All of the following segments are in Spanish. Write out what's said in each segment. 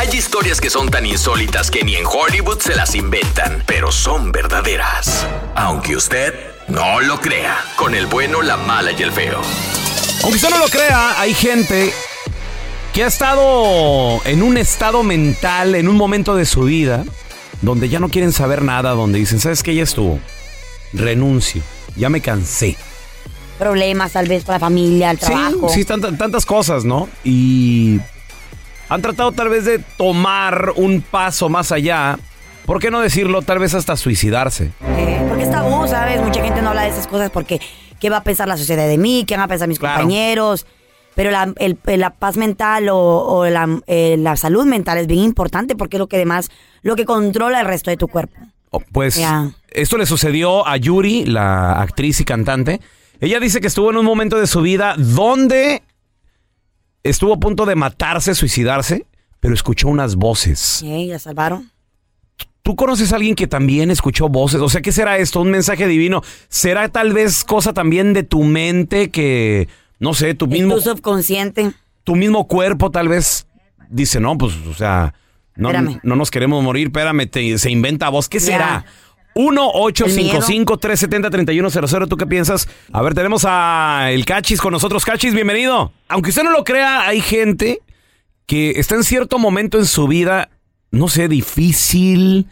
Hay historias que son tan insólitas que ni en Hollywood se las inventan, pero son verdaderas. Aunque usted no lo crea, con el bueno, la mala y el feo. Aunque usted no lo crea, hay gente que ha estado en un estado mental, en un momento de su vida, donde ya no quieren saber nada, donde dicen, ¿sabes qué? Ya estuvo. Renuncio. Ya me cansé. Problemas tal vez para la familia, el trabajo. Sí, tantas cosas, ¿no? Y han tratado tal vez de tomar un paso más allá. ¿Por qué no decirlo? Tal vez hasta suicidarse. Eh, porque es tabú, ¿sabes? Mucha gente no habla de esas cosas porque ¿qué va a pensar la sociedad de mí? ¿Qué van a pensar mis Claro. compañeros? Pero la, el- la paz mental o, o la, eh, la salud mental es bien importante porque es lo que además, lo que controla el resto de tu cuerpo. Oh, Pues esto le sucedió a Yuri, la actriz y cantante. Ella dice que estuvo en un momento de su vida donde estuvo a punto de matarse, suicidarse, pero escuchó unas voces. ¿Eh? ¿La salvaron? ¿Tú conoces a alguien que también escuchó voces? O sea, ¿qué será esto? ¿Un mensaje divino? ¿Será tal vez cosa también de tu mente que, no sé, tu mismo, Tu subconsciente. tu mismo cuerpo tal vez dice, no, pues, o sea, no, nos queremos morir, espérame, te- se inventa voz. ¿Qué será? 1-855-370-3100. ¿Tú qué piensas? A ver, tenemos a el Cachis con nosotros. Cachis, bienvenido. Aunque usted no lo crea, hay gente que está en cierto momento en su vida, no sé, difícil,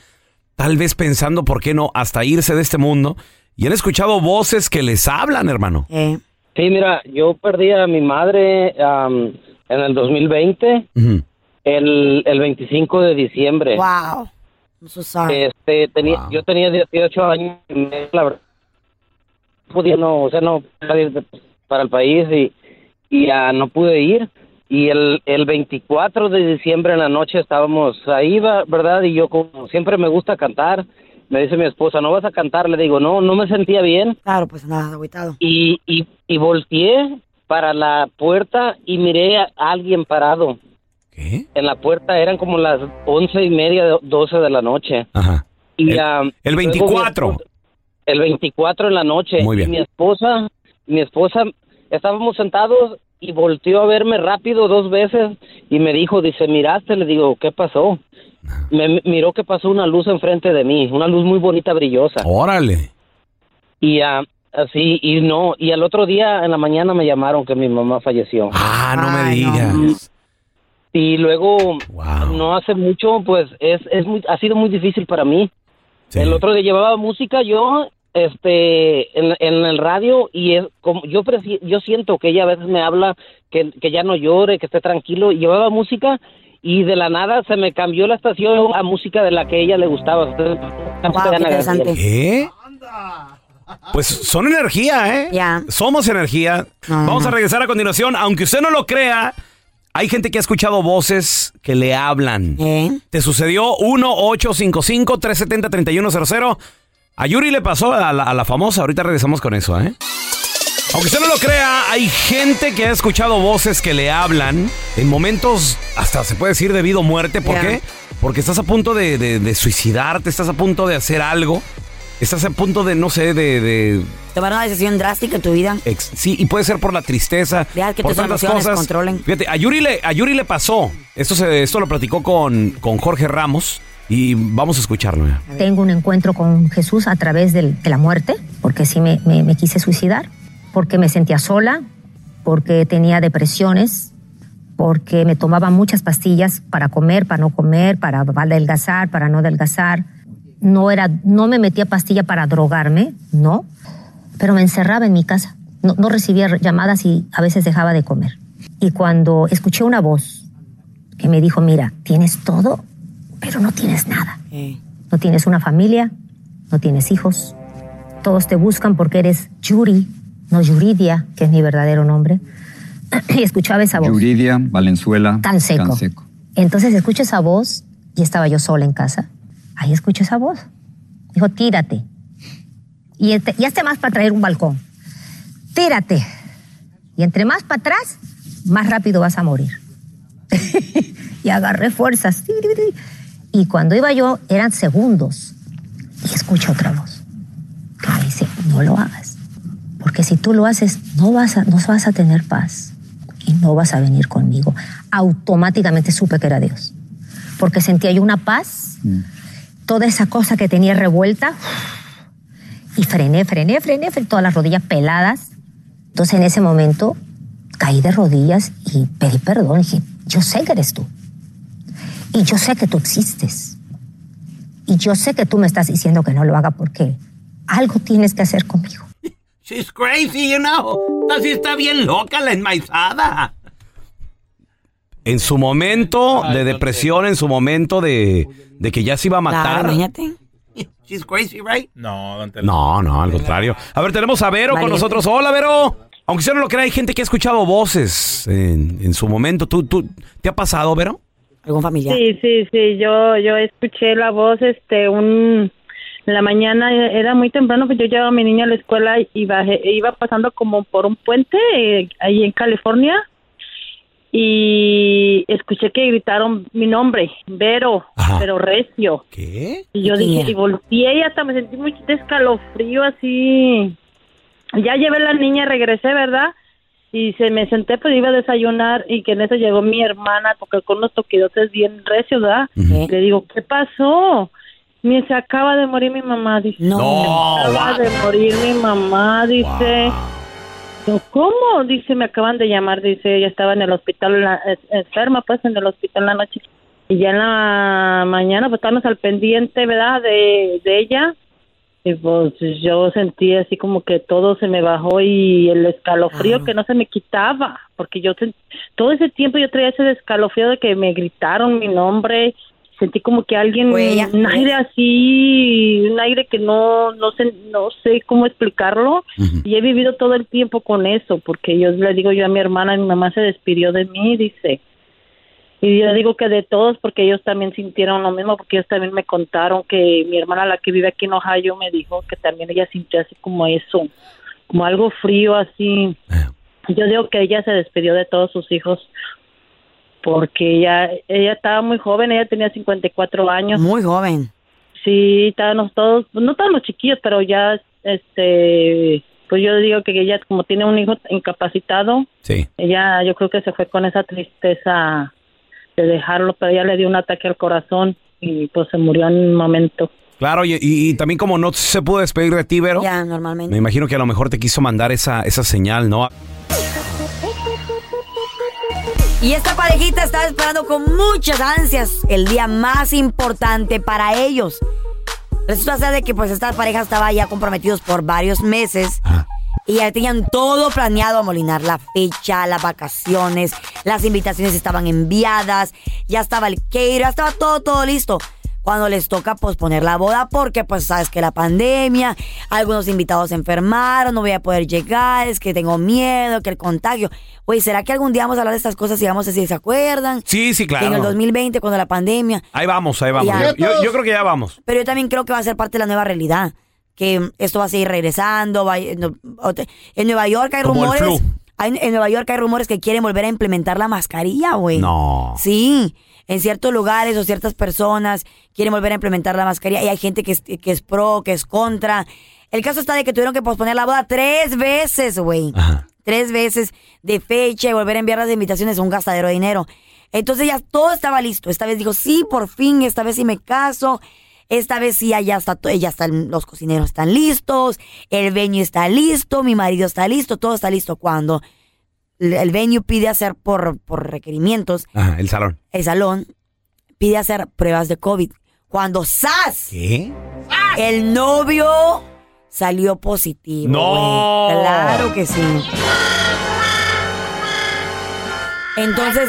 tal vez pensando, ¿por qué no?, hasta irse de este mundo. Y han escuchado voces que les hablan, hermano. Eh. Sí, mira, yo perdí a mi madre en el 2020, Ujú. el, el 25 de diciembre. Wow. Este, tenía, Wow. Yo tenía 18 años y me- la verdad, no podía, no, o sea, no podía ir de- para el país y, y ah, no pude ir. Y el, el 24 de diciembre en la noche estábamos ahí, va- ¿verdad? Y yo como siempre me gusta cantar, me dice mi esposa, ¿no vas a cantar? Le digo, no, no me sentía bien. Claro, pues nada, agüitado. y, y, y volteé para la puerta y miré a alguien parado ¿Qué? en la puerta. Eran como las once y media, doce de la noche. Ajá. Y, El- ah, el luego mi 24. esposa- El 24 en la noche. Muy bien. Y mi esposa, mi esposa, estábamos sentados y volteó a verme rápido dos veces y me dijo, dice, miraste, le digo, ¿qué pasó? Me me miró que pasó una luz enfrente de mí, una luz muy bonita, brillosa. Órale. Y ah, así, y no, y al otro día en la mañana me llamaron que mi mamá falleció. Ah, no me Ay, no. Y luego, Wow. no hace mucho, pues es, es muy, ha sido muy difícil para mí. Sí. El otro día llevaba música yo este en, en el radio y es como yo yo siento que ella a veces me habla que, que ya no llore, que esté tranquilo y llevaba música y de la nada se me cambió la estación a música de la que ella le gustaba. Entonces, Wow, qué interesante. ¿Qué? Pues son energía, ¿eh? Ya. Somos energía. Vamos a regresar a continuación. Aunque usted no lo crea, Hay gente que ha escuchado voces que le hablan. ¿Eh? ¿Te sucedió? 1-855-370-3100. A Yuri le pasó a la, a la famosa. Ahorita regresamos con eso, ¿eh? Aunque usted no lo crea, hay gente que ha escuchado voces que le hablan en momentos, hasta se puede decir, debido a muerte. ¿Por qué? Porque estás a punto de, de- de suicidarte, estás a punto de hacer algo, estás a punto de, no sé, de... de- Tomar una decisión drástica en tu vida. ex- sí, y puede ser por la tristeza, Deja que por tus tantas emociones cosas. controlen. Fíjate, a Yuri le, a Yuri le pasó. Esto, se, esto lo platicó con, con Jorge Ramos y vamos a escucharlo. Tengo un encuentro con Jesús a través del- de la muerte, porque sí me, me- me quise suicidar, porque me sentía sola, porque tenía depresiones, porque me tomaba muchas pastillas para comer, para no comer, para adelgazar, para no adelgazar. No, era, no me metía pastilla para drogarme, no, pero me encerraba en mi casa. No, no recibía llamadas y a veces dejaba de comer. Y cuando escuché una voz que me dijo, mira, tienes todo, pero no tienes nada. No tienes una familia, no tienes hijos. Todos te buscan porque eres Yuri, no Yuridia, que es mi verdadero nombre. y escuchaba esa voz. Yuridia Valenzuela Canseco. Entonces escucho esa voz y estaba yo sola en casa. Ahí escucho esa voz. Dijo, tírate. Y, este- y hazte más para traer un balcón. Tírate. Y entre más para atrás, más rápido vas a morir. y agarré fuerzas. Y cuando iba yo, eran segundos. Y escucho otra voz. Que me dice, no lo hagas. Porque si tú lo haces, no vas a, no vas a tener paz. Y no vas a venir conmigo. Automáticamente supe que era Dios. Porque sentía yo una paz, toda esa cosa que tenía revuelta. Y frené, frené, frené, frené, todas las rodillas peladas. Entonces en ese momento caí de rodillas y pedí perdón. Dije, yo sé que eres tú. Y yo sé que tú existes. Y yo sé que tú me estás diciendo que no lo haga porque algo tienes que hacer conmigo. She's crazy, you know. Así está bien loca la enmaizada. En su momento de depresión, en su momento de, de que ya se iba a matar. Claro, imagínate. She's crazy, right? No, don Tela. No, no, al contrario. A ver, tenemos a Vero con Valiente. nosotros. Hola, Vero. Aunque usted no lo crea, hay gente que ha escuchado voces en, en su momento. ¿Tú, tú, ¿Te ha pasado, Vero? ¿Algún familiar? Sí, sí, sí, yo, yo escuché la voz, este, un, en la mañana era muy temprano, pues yo llevaba a mi niña a la escuela y bajé, iba pasando como por un puente eh, ahí en California y escuché que gritaron mi nombre, Vero, pero recio. ¿Qué? Y yo ¿Quién dije, y volteé y hasta me sentí muy de escalofrío así. Ya llevé a la niña, regresé, ¿verdad? Y se me senté, pues iba a desayunar y que en eso llegó mi hermana, porque con unos toquidotes bien recios, ¿verdad? Le digo, ¿qué pasó? Me se acaba de morir mi mamá, dice. No. Se acaba de morir mi mamá, dice. ¿Cómo? Dice, me acaban de llamar, dice, ella estaba en el hospital, en la- enferma, pues, en el hospital la noche. Y ya en la mañana, pues, estábamos al pendiente, ¿verdad?, de, de ella. Y pues yo sentí así como que todo se me bajó y el escalofrío que no se me quitaba, porque yo todo ese tiempo yo traía ese escalofrío de que me gritaron mi nombre, sentí como que alguien, un aire así, un aire que no, no sé, no sé cómo explicarlo, y he vivido todo el tiempo con eso, porque yo le digo yo a mi hermana, mi mamá se despidió de mí, dice, y yo digo que de todos, porque ellos también sintieron lo mismo, porque ellos también me contaron que mi hermana, la que vive aquí en Ohio, me dijo que también ella sintió así como eso, como algo frío así. Yo digo que ella se despidió de todos sus hijos porque ella, ella estaba muy joven, ella tenía 54 años. Muy joven. Sí, estábamos todos, no todos los chiquillos, pero ya, este, pues yo digo que ella como tiene un hijo incapacitado, Sí. ella yo creo que se fue con esa tristeza de dejarlo, pero ella le dio un ataque al corazón y pues se murió en un momento. Claro, y, y- y también como no se pudo despedir de ti, Vero, Ya, normalmente. me imagino que a lo mejor te quiso mandar esa, esa señal, ¿no? Y esta parejita estaba esperando con muchas ansias el día más importante para ellos. Resulta ser de que pues esta pareja estaba ya comprometidos por varios meses. Y ya tenían todo planeado, amolinar la fecha, las vacaciones, las invitaciones estaban enviadas, ya estaba el cater, ya estaba todo, todo listo. Cuando les toca posponer la boda porque pues sabes que la pandemia, algunos invitados se enfermaron, no voy a poder llegar, es que tengo miedo, que el contagio. Oye, ¿será que algún día vamos a hablar de estas cosas y vamos a decir, ¿se acuerdan? Sí, sí, Que En el claro. 2020, cuando la pandemia. Ahí vamos, ahí vamos. Ya. Yo, yo- yo creo que ya vamos. Pero yo también creo que va a ser parte de la nueva realidad. Que esto va a seguir regresando. va- no, en Nueva York hay Como el rumores. hay- en Nueva York hay rumores que quieren volver a implementar la mascarilla, güey. No. Sí. En ciertos lugares o ciertas personas quieren volver a implementar la mascarilla. Y hay gente que es, que es pro, que es contra. El caso está de que tuvieron que posponer la boda tres veces, güey. Tres veces de fecha y volver a enviar las invitaciones es un gastadero de dinero. Entonces ya todo estaba listo. Esta vez dijo, sí, por fin, esta vez sí me caso. Esta vez sí, ya está, ya están, los cocineros están listos, el venue está listo, mi marido está listo, todo está listo. Cuando el venue pide hacer por, por requerimientos, Ajá, el salón. el salón pide hacer pruebas de COVID. Cuando ¡zas! ¿Qué? El novio salió positivo. No. Claro que sí. Entonces,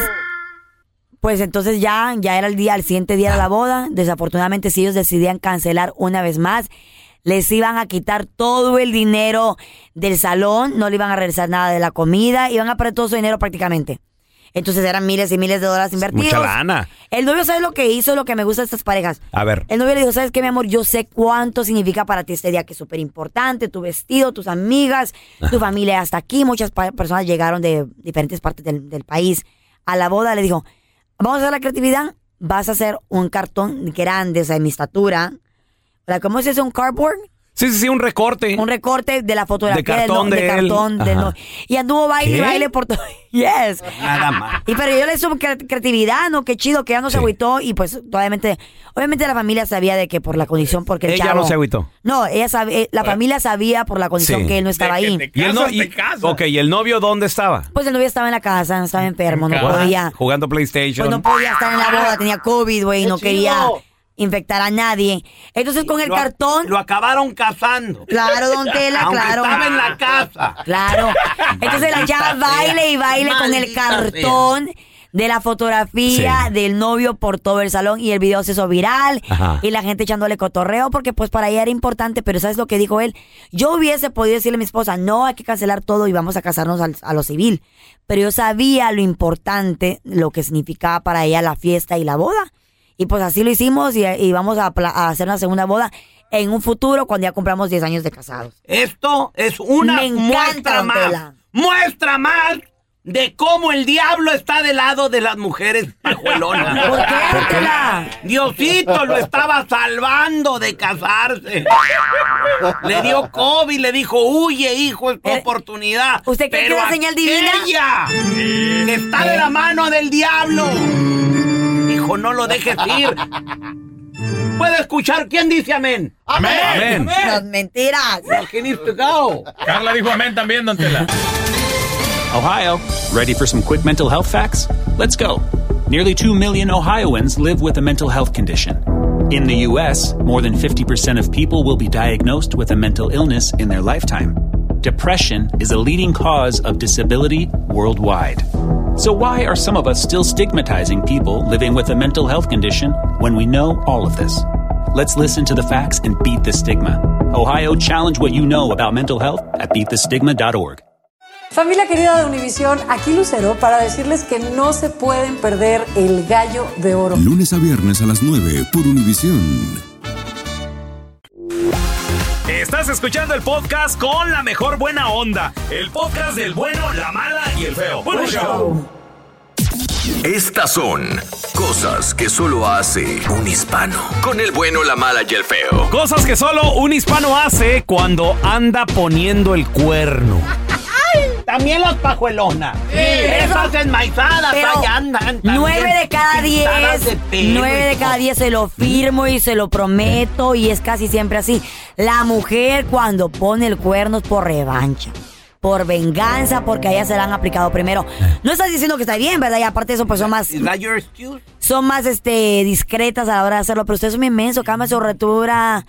pues entonces ya, ya era el día, el siguiente día de la boda. Desafortunadamente, si ellos decidían cancelar una vez más, les iban a quitar todo el dinero del salón, no le iban a regresar nada de la comida, iban a perder todo su dinero prácticamente. Entonces eran miles y miles de dólares invertidos. Mucha lana. El novio sabe lo que hizo, lo que me gusta de estas parejas. A ver. El novio le dijo, ¿sabes qué, mi amor? Yo sé cuánto significa para ti este día, que es súper importante, tu vestido, tus amigas, tu familia hasta aquí. Muchas personas llegaron de diferentes partes del, del país a la boda. Le dijo, vamos a hacer la creatividad, vas a hacer un cartón grande, o sea, de mi estatura. Sea, ¿Cómo se hace un cardboard? Sí, sí, sí, un recorte. Un recorte de la fotografía De cartón del, de él. cartón del Ajá. no- Y anduvo baile y baile por todo. Yes. Nada más. Y pero yo le supo cre- creatividad, ¿no? Qué chido, que ya no se agüitó. Y pues, obviamente, obviamente la familia sabía de que por la condición, porque el Ella chavo- no se agüitó. No, ella sabe, eh, la familia sabía por la condición Sí. que él no estaba ahí. ¿Y el, no- y- ok, ¿y el novio dónde estaba? Pues el novio estaba en la casa, estaba enfermo, no podía. Jugando PlayStation. Pues no podía estar en la boda, tenía COVID, güey, no quería infectar a nadie. Entonces con el Lo- cartón. Lo acabaron casando. Claro, don Tela, Aunque claro. estaba en la casa. Claro. Entonces la chava baile y baile con el cartón de la fotografía Sí. del novio por todo el salón y el video se hizo viral Ajá. y la gente echándole cotorreo porque pues para ella era importante, pero ¿sabes lo que dijo él? Yo hubiese podido decirle a mi esposa, no, hay que cancelar todo y vamos a casarnos al- a lo civil, pero yo sabía lo importante, lo que significaba para ella la fiesta y la boda. Y pues así lo hicimos y, y vamos a, hacer una segunda boda en un futuro cuando ya compramos 10 años de casados. Esto es una encanta, muestra más. Tela. Muestra más de cómo el diablo está del lado de las mujeres pajuelonas. ¿Por qué? Diosito lo estaba salvando de casarse. Le dio COVID, le dijo, huye, hijo, es tu oportunidad. Eh, ¿Usted cree que Pero es la señal divina? que está de la mano del diablo. Dijo, no lo dejes ir. ¿Puede escuchar quién dice amén? Amén. Las mentiras. He needs to go. Carla dijo amén también, don Tela. Ohio, ready for some quick mental health facts? Let's go. Nearly 2 million Ohioans live with a mental health condition. In the U.S., more than 50% of people will be diagnosed with a mental illness in their lifetime. Depression is a leading cause of disability worldwide. So, why are some of us still stigmatizing people living with a mental health condition when we know all of this? Let's listen to the facts and beat the stigma. Ohio, challenge what you know about mental health at beatthestigma.org. Familia querida de Univisión, aquí Lucero para decirles que no se pueden perder el gallo de oro. Lunes a viernes a las 9 por Univisión. Estás escuchando el podcast con la mejor buena onda. El podcast del bueno, la mala y el feo. Bueno, show. Estas son cosas que solo hace un hispano. Con el bueno, la mala y el feo. Cosas que solo un hispano hace cuando anda poniendo el cuerno. También las pajuelonas. Esas enmaizadas allá andan. Nueve de cada diez, nueve de cada diez se lo firmo y se lo prometo y es casi siempre así. La mujer cuando pone el cuerno es por revancha, por venganza, porque a ella se la han aplicado primero. No estás diciendo que está bien, ¿verdad? Y aparte de eso, pues son más, son más este discretas a la hora de hacerlo. Pero usted es un inmenso, cambia su rotura.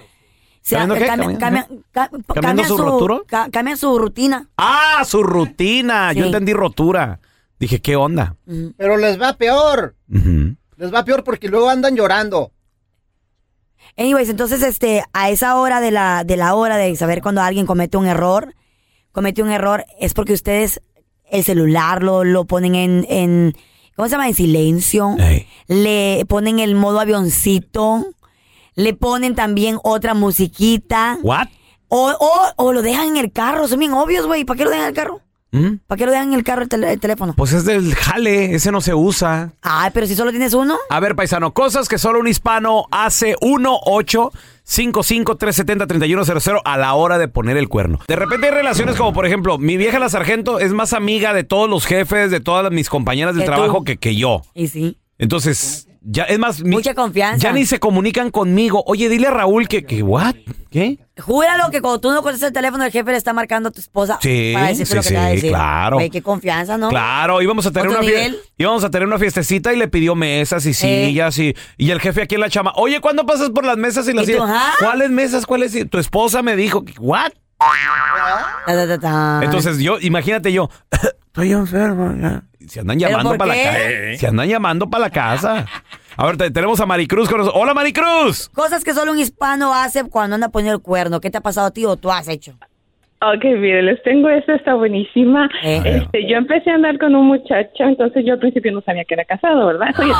Se- ¿Cambiando qué? cambia- ¿Cambiando? cambia- ca- ¿Cambiando cambia su rotura? ca- cambia su rutina. Ah, su rutina. Yo Sí. entendí rotura. Dije, ¿qué onda? Pero les va peor. Ujú. Les va peor porque luego andan llorando. Anyways, entonces, este, a esa hora de la, de la hora de saber cuando alguien comete un error, comete un error, es porque ustedes el celular lo, lo ponen en, en, ¿cómo se llama? En silencio. Le ponen el modo avioncito. Le ponen también otra musiquita. ¿What? O, o, o lo dejan en el carro. Son bien obvios, güey. ¿Para qué lo dejan en el carro? ¿Mm? ¿Para qué lo dejan en el carro el, teléfono? Pues es del jale, ese no se usa. Ay, pero si solo tienes uno. A ver, paisano, cosas que solo un hispano hace 1-855-370-3100 a la hora de poner el cuerno. De repente hay relaciones como, por ejemplo, mi vieja la sargento es más amiga de todos los jefes, de todas las- mis compañeras del Que tú. trabajo que, que yo. Y sí. Entonces, ya es más... mi- Mucha confianza. Ya ni se comunican conmigo. Oye, dile a Raúl que... que ¿What? ¿Qué? Júralo que cuando tú no contestas el teléfono, el jefe le está marcando a tu esposa Sí, para decirte sí, lo que te va a sí, decir. claro. Güey, qué confianza, ¿no? Claro, íbamos a tener ¿Otro una fie- nivel? íbamos a tener una fiestecita y le pidió mesas y sillas y, y el jefe aquí en la chama, oye, ¿cuándo pasas por las mesas y las ¿Y tú, sillas? ajá? ¿Cuáles mesas? ¿Cuáles? sillas?" Tu esposa me dijo, ¿what? Ta, ta, ta, ta. Entonces yo, imagínate yo, estoy enfermo ya. Se andan ¿Pero llamando para la casa. Se andan llamando para la casa. A ver, te- tenemos a Maricruz con nosotros. Hola, Maricruz. Cosas que solo un hispano hace cuando anda poniendo el cuerno. ¿Qué te ha pasado a ti o tú has hecho? Ok, mire, les tengo esta, está buenísima. Eh. Este, yo empecé a andar con un muchacho, entonces yo al principio no sabía que era casado, ¿verdad? Tiempo.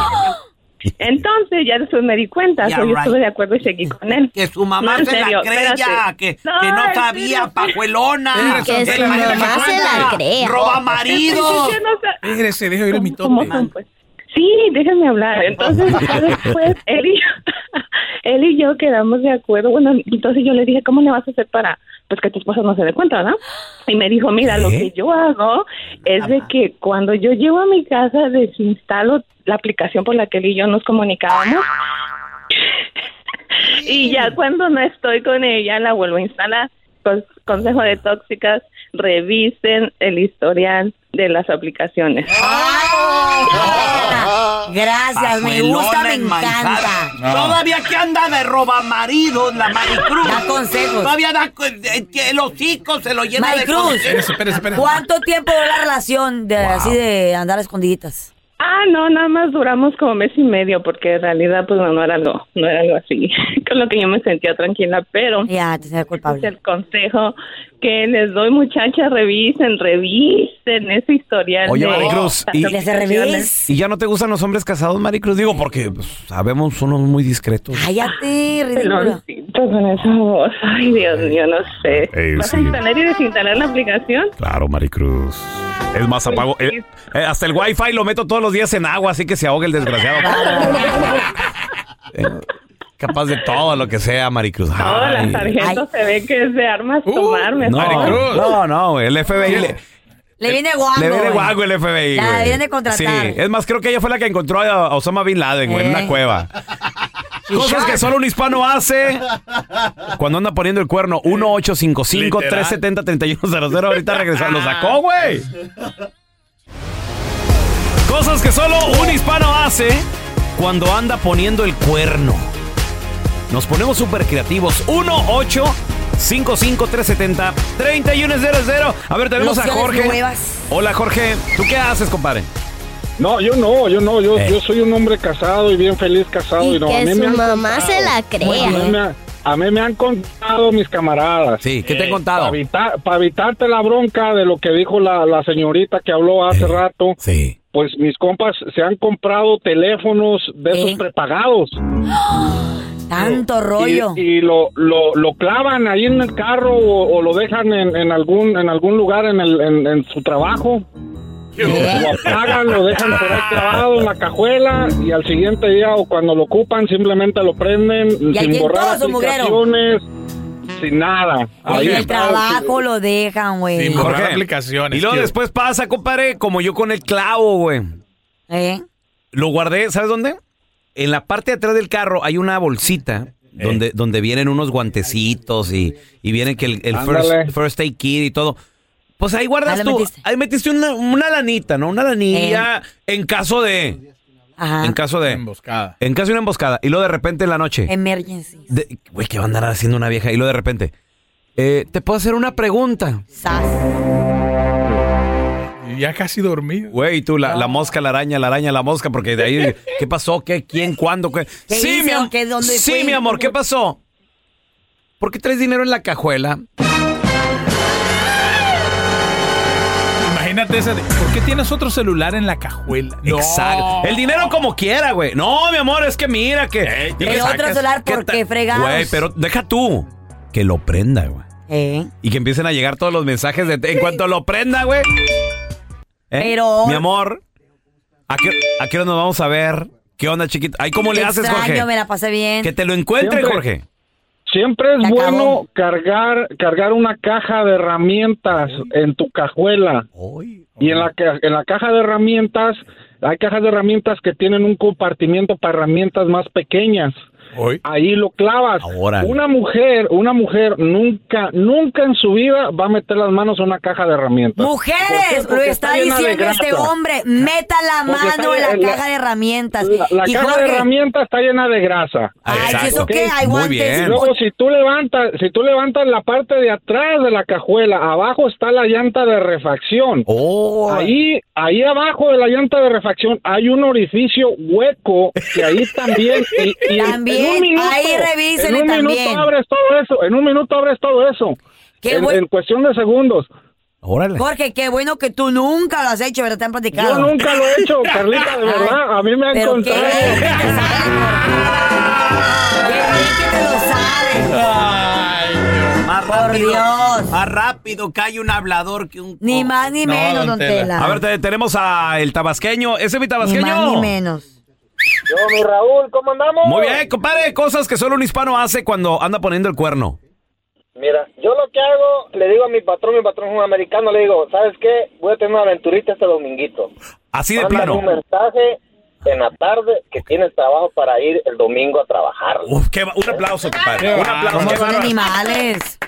Entonces ya después me di cuenta, Yeah, so, yo right. estuve de acuerdo y seguí con él. Que su mamá No, se la serio, creya, espérate. que, que no sabía, serio. pajuelona. Que su mamá se la crea. Roba no sa- Espérese, deja oír el ¿Cómo mitote. Pues? Sí, déjenme hablar. Entonces, después, él y, yo, él y yo quedamos de acuerdo. Bueno, entonces yo le dije, ¿cómo le vas a hacer para pues que tu esposa no se dé cuenta, ¿no? Y me dijo, mira, lo que yo hago es de que cuando yo llego a mi casa desinstalo la aplicación por la que él y yo nos comunicábamos. y ya cuando no estoy con ella la vuelvo a instalar. Cons- consejo de tóxicas, revisen el historial de las aplicaciones. Gracias, me gusta, me encanta. Todavía que anda de roba maridos, la Maricruz. Da consejos. Todavía da co- eh, que los hijos se lo llena de Maricruz, consejos. ¿cuánto tiempo duró la relación de así de andar a escondiditas? Ah, no, nada más duramos como mes y medio porque en realidad pues no, no era algo, no era algo así, con lo que yo me sentía tranquila, pero ya te sentía culpable. Es el consejo que les doy, muchachas, revisen, revisen ese historial. Oye, de Maricruz, y, aplicaciones. ¿y ya no te gustan los hombres casados, Maricruz? Digo, porque pues, sabemos unos muy discretos. Cállate, ridículo. Con esa voz, ay Dios mío, no sé. Ey, ¿Vas sí. a instalar y desinstalar la aplicación? Claro, Maricruz. Es más, apago. eh, eh, hasta el wifi lo meto todos los días en agua, así que se ahogue el desgraciado. Eh, capaz de todo lo que sea, Maricruz. Ay. la sargento se ve que es de armas tomar, No, mejor. no, no, güey, el FBI le, Le viene guapo. le viene guago el FBI. La güey. viene contratar. Sí, es más, creo que ella fue la que encontró a Osama Bin Laden, güey, en Eh. una cueva. Cosas que solo un hispano hace cuando anda poniendo el cuerno. 1-855-370-3100. Ahorita regresando. Lo sacó, güey. Cosas que solo un hispano hace cuando anda poniendo el cuerno. Nos ponemos súper creativos. 1-855-370-3100. A ver, tenemos a Jorge. nuevas. Hola, Jorge. ¿Tú qué haces, compadre? No, yo no, yo no, yo, Eh. yo soy un hombre casado y bien feliz casado. Y, Y no, que a mí su me han mamá contado- se la crea. A mí, me, ha- a mí me han contado mis camaradas. Sí, ¿qué te han contado? Para evitar, evitarte la bronca de lo que dijo la, la señorita que habló hace rato. Sí. Pues mis compas se han comprado teléfonos de esos prepagados. Tanto rollo. Y, y lo, lo, lo clavan ahí en el carro o, o lo dejan en, en algún en algún lugar en, el, en, en su trabajo. Lo apagan, lo dejan por ahí clavado en la cajuela y al siguiente día o cuando lo ocupan simplemente lo prenden Y aquí sin en borrar todo su mugrero. aplicaciones, sin nada. Ahí en el trabajo lo dejan, güey. Jorge. aplicaciones, Y luego tío. después pasa, compadre, como yo con el clavo, güey. ¿Eh? Lo guardé, ¿sabes dónde? En la parte de atrás del carro hay una bolsita donde, donde vienen unos guantecitos y, y viene que el, el first, first aid kit y todo. Pues ahí guardas Ahí lo tú. metiste. Ahí metiste una, una lanita, ¿no? Una lanilla en caso de. Ajá. En caso de. Emboscada. En caso de una emboscada. Y luego de repente en la noche. Emergency. Güey, ¿qué va a andar haciendo una vieja? Y luego de repente. eh, ¿Te puedo hacer una pregunta? Sas. ya casi dormido. Güey, tú, la, la mosca, la araña, la araña, la mosca, porque de ahí, ¿qué pasó? ¿Qué? ¿Quién? ¿Cuándo? ¿Qué? ¿Qué sí, hizo? mi am- ¿Qué? ¿Dónde sí, fue? mi amor, ¿qué pasó? ¿Por qué traes dinero en la cajuela? Imagínate ese. de, ¿Por qué tienes otro celular en la cajuela? No. Exacto. El dinero como quiera, güey. No, mi amor, es que mira que. El que otro sacas- celular, ¿qué ¿por ta- qué fregados? Güey, pero deja tú. Que lo prenda, güey. Eh. Y que empiecen a llegar todos los mensajes de. En cuanto lo prenda, güey. ¿Eh? Pero- Mi amor, ¿a qué, ¿a qué hora nos vamos a ver? ¿Qué onda, chiquito? Ay, ¿cómo le haces, Extraño, Jorge? me la pasé bien. Que te lo encuentre, Siempre. Jorge. Siempre es bueno cargar cargar una caja de herramientas en tu cajuela. Y en la, en la caja de herramientas, hay cajas de herramientas que tienen un compartimiento para herramientas más pequeñas. Ahí lo clavas. Órale. Una mujer, una mujer nunca, nunca en su vida va a meter las manos en una caja de herramientas. Mujeres, lo Porque está diciendo este hombre. Meta la Porque mano en la caja de herramientas. La, la y caja de herramientas está llena de grasa. Ay, ¿y eso qué? Hay Muy guantes. bien. Y luego si tú levantas, si tú levantas la parte de atrás de la cajuela, abajo está la llanta de refacción. Oh. Ahí, ahí abajo de la llanta de refacción hay un orificio hueco que ahí también. Y, y en- También, en un minuto, ahí revísele en un también. minuto abres todo eso. En un minuto abres todo eso. Qué En, cuestión de segundos. Órale. Jorge, qué bueno que tú nunca lo has hecho, ¿verdad? Te han platicado. Yo nunca lo he hecho, Carlita, de verdad. A mí me han Pero qué contado. bien que te sale, Jorge. Qué bien que te lo sabes. Más Por rápido. Dios. Más rápido cae un hablador que un. Ni más ni No, menos, don don Tela. Tela. A ver, te- tenemos a el tabasqueño. ¿Ese es mi ni tabasqueño? más ni menos. Yo, mi Raúl, ¿cómo andamos? Muy bien, compadre. Cosas que solo un hispano hace cuando anda poniendo el cuerno. Mira, yo lo que hago, le digo a mi patrón, mi patrón es un americano, le digo, ¿sabes qué? Voy a tener una aventurita este dominguito. Así de plano. un mensaje en la tarde que tienes trabajo para ir el domingo a trabajar. Uf, qué va- un aplauso, compadre. Un aplauso. ¿Cómo Qué son bárbaro. animales?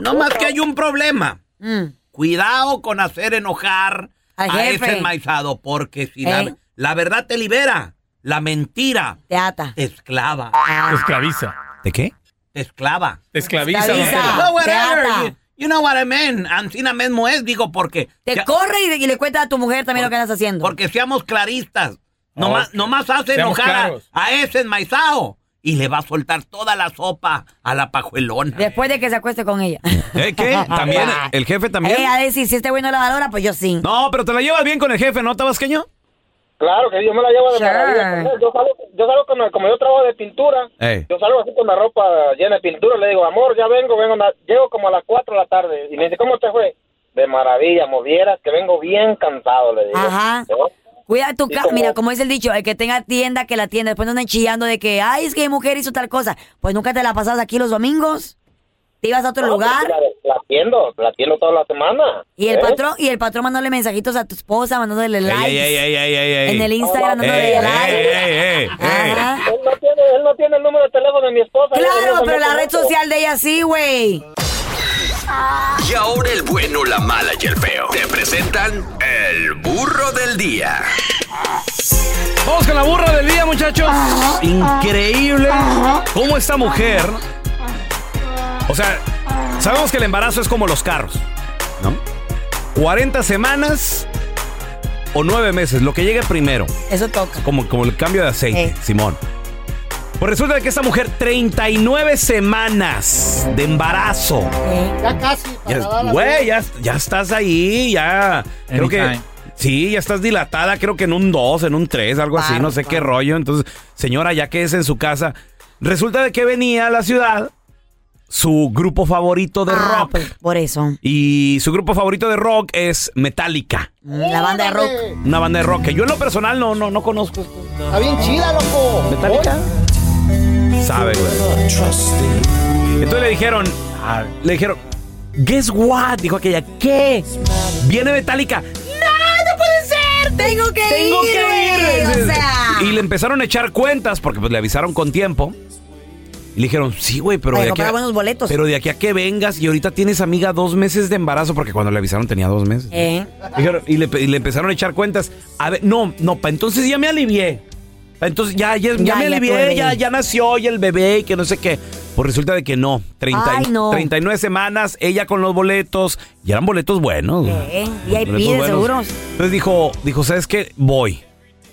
No más que hay un problema. Mm. Cuidado con hacer enojar Al a jefe. ese enmaizado, porque si ¿Eh? la, la verdad te libera, la mentira Te ata. te esclava. Te esclaviza. ¿De qué? Te esclava. Te esclaviza. Esclaviza. No, whatever. ata. You, know what I mean. Ancina mismo es, digo, porque... Te ya- corre y, y le cuenta a tu mujer también lo que andas haciendo. Porque seamos claristas. Nomás, Ok. nomás hace Seamos enojar a, claros. a ese enmaizado. Y le va a soltar toda la sopa a la pajuelona. Después de que se acueste con ella. ¿Eh, ¿Qué? ¿También? ¿El jefe también? Eh, a decir, si este güey no la valora, pues yo sí. No, pero te la llevas bien con el jefe, ¿no, tabasqueño? Claro que yo me la llevo de maravilla. Yo salgo, yo salgo con, como yo trabajo de pintura, Ey. yo salgo así con la ropa llena de pintura, le digo, amor, ya vengo, vengo, na- llego como a las 4 de la tarde. Y me dice, ¿cómo te fue? De maravilla, movieras que vengo bien cansado, le digo. Ajá. ¿No? Cuida tu casa. Mira, como dice el dicho, el que tenga tienda, que la tienda. Después no anden chillando de que, ay, es que mi mujer hizo tal cosa. Pues nunca te la pasas aquí los domingos. Te ibas a otro No, lugar. pues, la atiendo, la atiendo toda la semana. Y el ¿eh? patrón, y el patrón mandándole mensajitos a tu esposa, mandándole Ey, likes. ey, ey, ey, ey, ey. En el Instagram, Ey, dándole ey, likes. Él no, tiene, él no tiene el número de teléfono de mi esposa. Claro, no pero la red social de ella sí, güey. Y ahora el bueno, la mala y el feo. Te presentan el burro del día. Vamos con la burra del día, muchachos. Increíble cómo esta mujer. O sea, sabemos que el embarazo es como los carros, ¿no? 40 semanas o 9 meses, lo que llegue primero. Eso toca. Como, como el cambio de aceite, Eh. Simón. Pues resulta que esta mujer, 39 semanas de embarazo. Ya casi. Güey, ya, ya estás ahí, ya. Creo que. Sí, ya estás dilatada, creo que en un 2, en un 3, algo así, no sé qué rollo. Entonces, señora, ya que es en su casa, resulta de que venía a la ciudad su grupo favorito de Ah, rock. pues, por eso. Y su grupo favorito de rock es Metallica. Mm, La banda de rock. Una banda de rock que yo en lo personal no, no, no conozco. Está bien chida, loco. ¿Metallica? Sabe, güey. Entonces le dijeron, le dijeron, guess what? Dijo aquella, ¿qué? Viene Metallica. ¡No, no puede ser! ¡Tengo que Tengo ir! que ir. güey! O sea. Y le empezaron a echar cuentas porque pues le avisaron con tiempo. Y le dijeron, sí, güey, pero, de aquí comprar a- buenos boletos. pero de aquí a que vengas y ahorita tienes amiga dos meses de embarazo porque cuando le avisaron tenía dos meses. ¿Eh? Dijeron- y, le, y le empezaron a echar cuentas. A ver, no, no, pa' entonces ya me alivié. Pa' entonces ya, ya, ya Ya, me ya alivié, ya, ya nació y el bebé y que no sé qué. Pues resulta de que no. 30 y- Ay, no. 39 semanas, ella con los boletos. Y eran boletos buenos. ¿Eh? VIP de seguros. Entonces dijo, dijo, ¿sabes qué? Voy.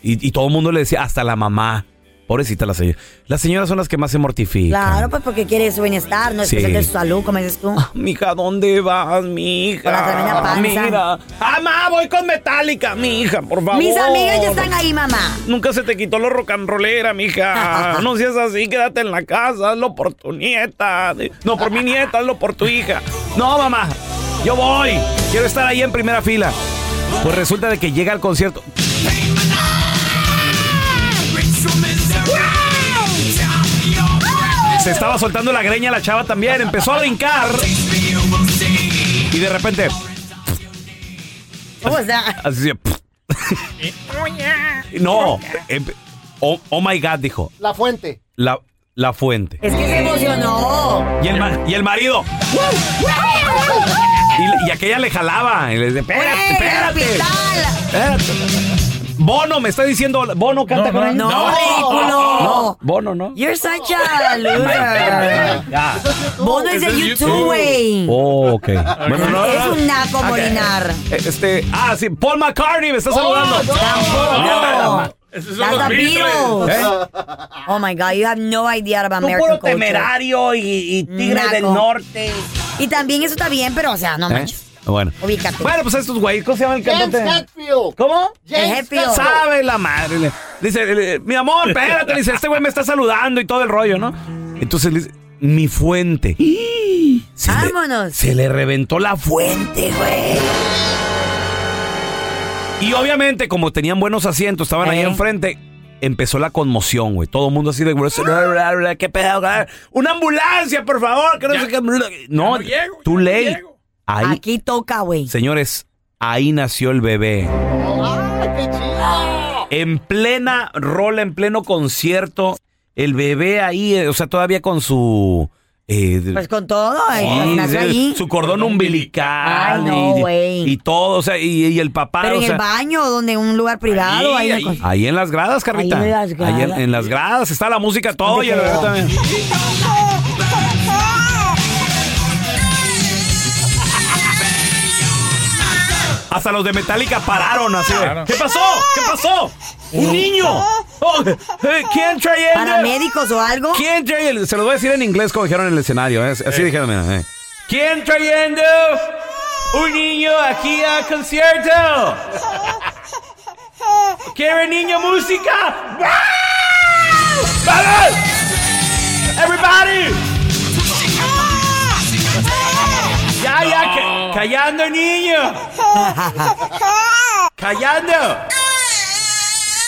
Y, y todo el mundo le decía, hasta la mamá. Pobrecita la señora. Las señoras son las que más se mortifican. Claro, pues porque quiere su bienestar, no es Sí. que de su salud, como dices tú. Mija, ¿dónde vas, mija? Con la tremenda panza. Mira. Mamá, voy con Metallica, mija, por favor. Mis amigas ya están ahí, mamá. Nunca se te quitó lo rock and rollera, mija. No seas así, quédate en la casa, hazlo por tu nieta. No, por mi nieta, hazlo por tu hija. No, mamá, yo voy. Quiero estar ahí en primera fila. Pues resulta de que llega al concierto. Se estaba soltando la greña la chava también. Empezó a brincar. Y de repente, ¿Cómo está? así. No. empe- Oh, oh my God, dijo. La fuente. La, la fuente. Es que se emocionó. Y el, ma- y el marido. Y, y aquella le jalaba. Y le decía, espérate, espérate. espérate". Bono, me está diciendo. Bono canta con ella. no, ridículo. No, Bono, no. You're such a loser. Bono es de YouTube, güey. Oh, ok. Bueno, no, Es no. un naco Ok. molinar. Este, ah, sí, Paul McCartney me está saludando. Tampoco. That's the Beatles. ¿Eh? Oh my God, you have no idea about Tú American puro culture. temerario y, y tigre Naco. del norte. Y también eso está bien, pero o sea, no ¿Eh? manches. Bueno. Ubícate. Bueno, pues estos güeyes, ¿cómo se llama el James cantante? Hetfield. ¿Cómo? James Hetfield. Sabe la madre. le- Dice, le- mi amor, espérate. le Dice, este güey me está saludando y todo el rollo, ¿no? Entonces le dice, mi fuente. Se le- Vámonos. se le reventó la fuente, güey. Y obviamente, como tenían buenos asientos, estaban ahí Eh. enfrente, empezó la conmoción, güey. Todo el mundo así de, ¿qué pedo? güey? Una ambulancia, por favor. Que no sé qué. No, no llego, too ya no late. llego. Ahí, Aquí toca, güey. señores, ahí nació el bebé. En plena rola, en pleno concierto, el bebé ahí, eh, o sea, todavía con su... eh, Pues con todo, sí, nació sí, allí. su cordón umbilical Ay, no, y- güey. y, todo, o sea, y, y el papá... Pero o en sea, el baño, donde en un lugar privado, ahí, ahí, ahí en las gradas, Carlita. Ahí en las gradas. Ahí en, en las gradas está la música, todo y el bebé también. Hasta los de Metallica pararon así. Claro. ¿Qué pasó? ¿Qué pasó? ¡Un niño! Oh, eh, ¿Quién trae paramédicos o algo. ¿Quién trae Se los voy a decir en inglés como dijeron en el escenario. eh, Así dijeron, mira. eh. ¿Quién trayendo un niño aquí al concierto? ¿Quiere niño música? ¡Vamos! ¡Everybody! ¡Ya, ya! ca- ¡Callando, niño! ¡Callando!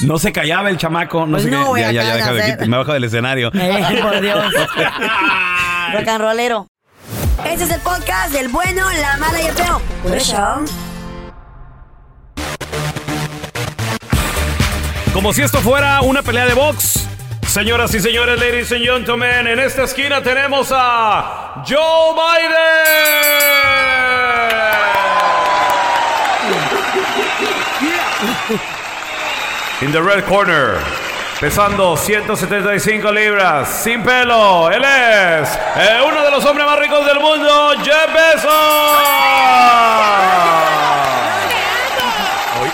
No se callaba el chamaco. No Pues sé no, qué. güey, Ya, ya, ya, hacer. quitar- me bajo del escenario. Eh, por Dios. Rock and rollero. Este es el podcast del bueno, la mala y el feo. Por eso. Como si esto fuera una pelea de box. Señoras y señores, ladies and gentlemen, en esta esquina tenemos a Joe Biden. In the red corner, pesando 175 libras, sin pelo, él es eh, uno de los hombres más ricos del mundo, Jeff Bezos. Oye,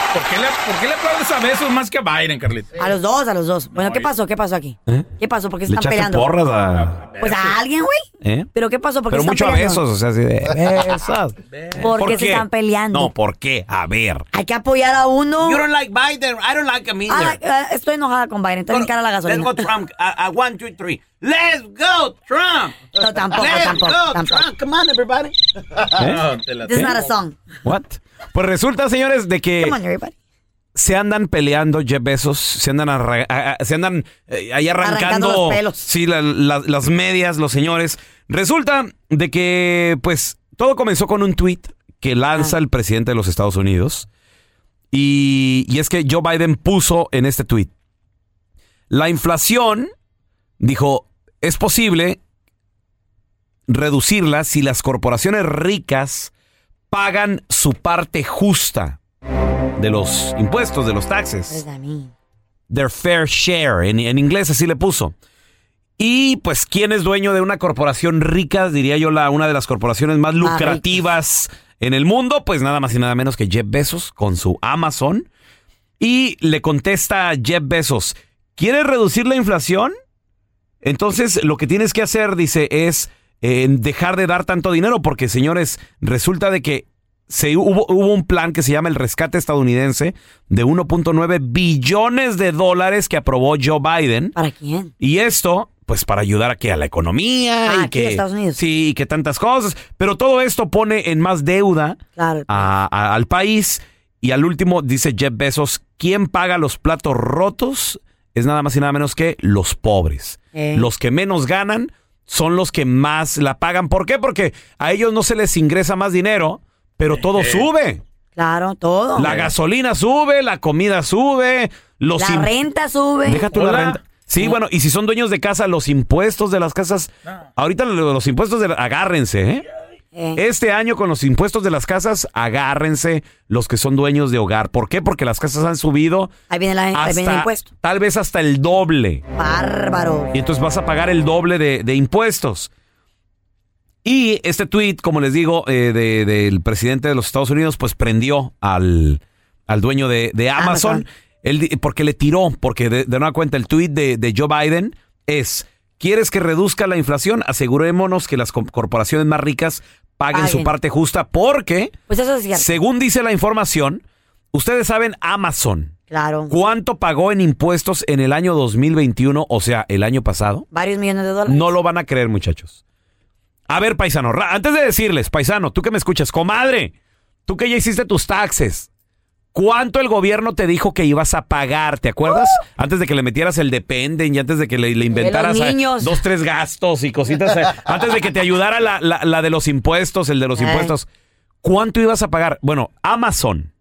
¿por qué, le, ¿Por qué le aplaudes a besos más que a Biden, Carlita? A los dos, a los dos. Bueno, ¿qué pasó? ¿Qué pasó aquí? ¿Qué pasó? ¿Por qué se ¿Eh? Le están echaste peleando? porras a... Pues a alguien, güey. ¿Eh? ¿Pero qué pasó? ¿Por qué Pero se mucho están a peleando? besos, o sea, así de besos. ¿Por qué se están peleando? No, ¿por qué? A ver. Hay que apoyar a uno. You don't like Biden. I don't like him either. Ah, ah, estoy enojada con Biden. Está bien cara la Let's gasolina. go Trump. A, a one, two, three. Let's go Trump. No, tampoco, Let's tampoco, go tampoco. Trump. Come on, everybody. ¿Eh? This is not a song. What? Pues resulta, señores, de que Come on, everybody. Se andan peleando Jeff Bezos, se andan, arra- a- a- se andan eh, ahí arrancando, Arrancando los pelos. Sí, la- la- las medias, los señores. Resulta de que, pues, todo comenzó con un tweet que lanza el presidente de los Estados Unidos. Y, y es que Joe Biden puso en este tweet. La inflación, dijo, es posible reducirla si las corporaciones ricas pagan su parte justa de los impuestos, de los taxes. Pues. Their fair share. En, en inglés así le puso. Y pues, ¿quién es dueño de una corporación rica? Diría yo, la, una de las corporaciones más Más lucrativas en el mundo. Pues nada más y nada menos que Jeff Bezos con su Amazon. Y le contesta a Jeff Bezos, ¿quieres reducir la inflación? Entonces, lo que tienes que hacer, dice, es eh, dejar de dar tanto dinero, porque, señores, resulta de que se, hubo, hubo un plan que se llama el rescate estadounidense de 1.9 billones de dólares que aprobó Joe Biden. ¿Para quién? Y esto, pues para ayudar aquí a la economía Ah, y aquí en que Estados Unidos. sí, y que tantas cosas, pero todo esto pone en más deuda Claro. a- a- al país y al último dice Jeff Bezos, ¿quién paga los platos rotos? Es nada más y nada menos que los pobres. Eh. Los que menos ganan son los que más la pagan. ¿Por qué? Porque a ellos no se les ingresa más dinero, pero todo sube. Claro, todo. La gasolina sube, la comida sube, los La im- renta sube. Deja tú la renta. Sí, bueno, y si son dueños de casa, los impuestos de las casas. Ahorita lo- los impuestos de la- agárrense, ¿eh? Eh. Este año con los impuestos de las casas, agárrense los que son dueños de hogar. ¿Por qué? Porque las casas han subido Ahí viene, la, ahí viene el hasta impuesto. tal vez hasta el doble. Bárbaro. Y entonces vas a pagar el doble de, de impuestos. Y este tweet, como les digo, eh, de- del presidente de los Estados Unidos, pues prendió al, al dueño de, de Amazon. Amazon. Él porque le tiró, porque de, de nueva cuenta el tweet de, de Joe Biden es, ¿quieres que reduzca la inflación? Asegurémonos que las co- corporaciones más ricas paguen su parte justa porque, Pues eso es cierto. según dice la información, ustedes saben Amazon. Claro. ¿Cuánto pagó en impuestos en el año 2021, o sea, el año pasado? Varios millones de dólares. No lo van a creer, muchachos. A ver, paisano, antes de decirles, paisano, tú que me escuchas, comadre, tú que ya hiciste tus taxes, ¿cuánto el gobierno te dijo que ibas a pagar? ¿Te acuerdas? Antes de que le metieras el dependen y antes de que le, le inventaras eh, dos, tres gastos y cositas, eh, antes de que te ayudara la, la- la de los impuestos, el de los Eh. impuestos, ¿cuánto ibas a pagar? Bueno, Amazon,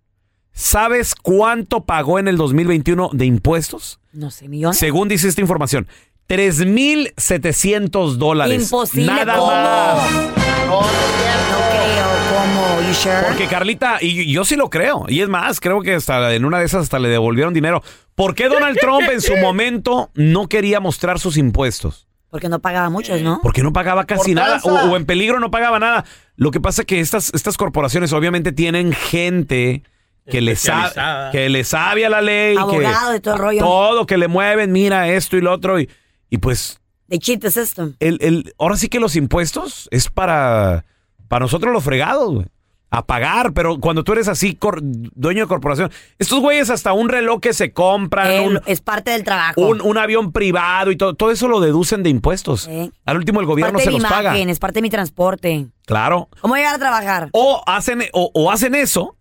¿sabes cuánto pagó en el 2021 de impuestos? No sé, millones. Según dice esta información, 3.700 dólares. Imposible. Nada ¿Cómo? más. No creo. ¿Cómo? You sure? Porque Carlita, y yo sí lo creo. Y es más, creo que hasta en una de esas hasta le devolvieron dinero. ¿Por qué Donald Trump en su momento no quería mostrar sus impuestos? Porque no pagaba muchos, ¿no? Porque no pagaba casi nada. O, o en peligro no pagaba nada. Lo que pasa es que estas, estas corporaciones obviamente tienen gente que le, sabe, que le sabe a la ley. Abogado que, y todo el rollo. Todo, que le mueven, mira esto y lo otro. Y, y pues De cheat the system. el, el- ahora sí que los impuestos es para, para nosotros los fregados, güey. A pagar, pero cuando tú eres así, cor- dueño de corporación, estos güeyes hasta un reloj que se compran, un, es parte del trabajo. un, un avión privado y todo, todo eso lo deducen de impuestos. Al último el gobierno parte se de los paga. es parte de mi transporte. Claro. ¿Cómo llegar a trabajar? O hacen, o, o hacen eso,